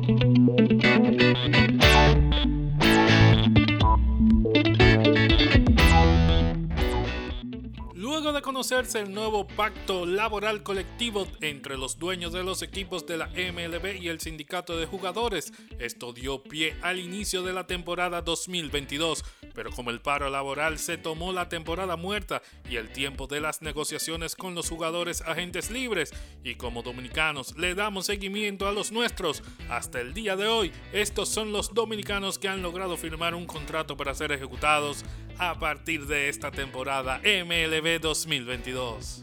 Thank you. Luego de conocerse el nuevo pacto laboral colectivo entre los dueños de los equipos de la MLB y el sindicato de jugadores, esto dio pie al inicio de la temporada 2022, pero como el paro laboral se tomó la temporada muerta y el tiempo de las negociaciones con los jugadores agentes libres, y como dominicanos le damos seguimiento a los nuestros, hasta el día de hoy, estos son los dominicanos que han logrado firmar un contrato para ser ejecutados a partir de esta temporada MLB 2022.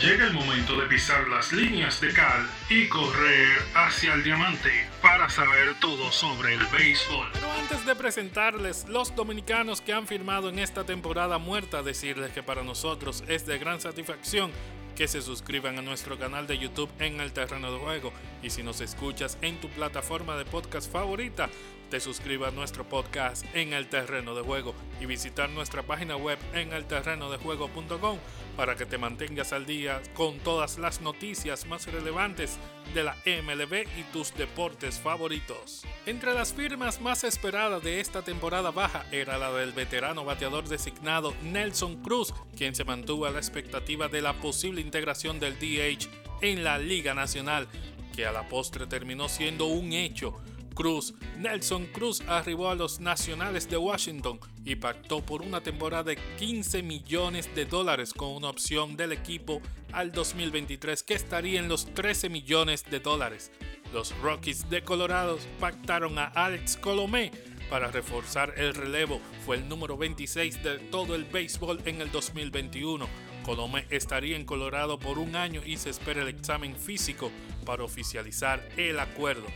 Llega el momento de pisar las líneas de cal y correr hacia el diamante para saber todo sobre el béisbol. Pero antes de presentarles los dominicanos que han firmado en esta temporada muerta, decirles que para nosotros es de gran satisfacción que se suscriban a nuestro canal de YouTube en el terreno de juego y si nos escuchas en tu plataforma de podcast favorita, te suscriba a nuestro podcast en el terreno de juego y visitar nuestra página web en el terreno de juego.com para que te mantengas al día con todas las noticias más relevantes de la MLB y tus deportes favoritos. Entre las firmas más esperadas de esta temporada baja era la del veterano bateador designado Nelson Cruz, quien se mantuvo a la expectativa de la posible integración del DH en la Liga Nacional, que a la postre terminó siendo un hecho Cruz. Nelson Cruz arribó a los Nacionales de Washington y pactó por una temporada de 15 millones de dólares con una opción del equipo al 2023 que estaría en los 13 millones de dólares. Los Rockies de Colorado pactaron a Alex Colomé para reforzar el relevo. Fue el número 26 de todo el béisbol en el 2021. Colomé estaría en Colorado por un año y se espera el examen físico para oficializar el acuerdo.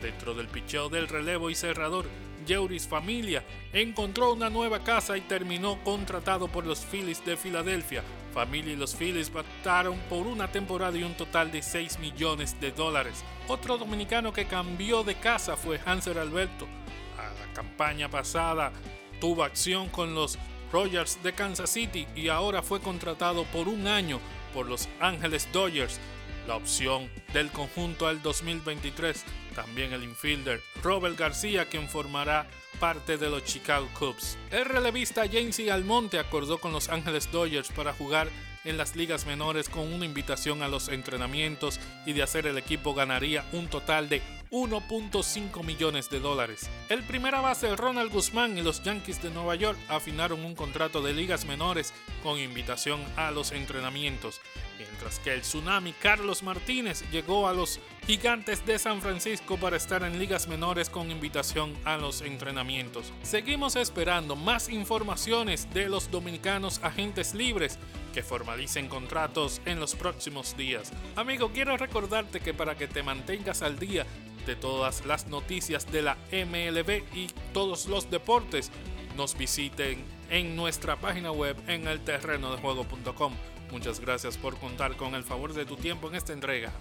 Dentro del picheo del relevo y cerrador, Jeuris Familia encontró una nueva casa y terminó contratado por los Phillies de Filadelfia. Familia y los Phillies pactaron por una temporada y un total de 6 millones de dólares. Otro dominicano que cambió de casa fue Hanser Alberto. A la campaña pasada tuvo acción con los Rogers de Kansas City y ahora fue contratado por un año por los Ángeles Dodgers la opción del conjunto al 2023. También el infielder Robert García, quien formará parte de los Chicago Cubs. El relevista James Almonte acordó con los Ángeles Dodgers para jugar en las ligas menores con una invitación a los entrenamientos y de hacer el equipo ganaría un total de 1.5 millones de dólares. El primera base Ronald Guzmán y los Yankees de Nueva York afinaron un contrato de ligas menores con invitación a los entrenamientos, mientras que el Tsunami Carlos Martínez llegó a los Gigantes de San Francisco para estar en ligas menores con invitación a los entrenamientos. Seguimos esperando más informaciones de los dominicanos agentes libres que formalicen contratos en los próximos días. Amigo, quiero recordarte que para que te mantengas al día de todas las noticias de la MLB y todos los deportes, nos visiten en nuestra página web en el terreno. Muchas gracias por contar con el favor de tu tiempo en esta entrega.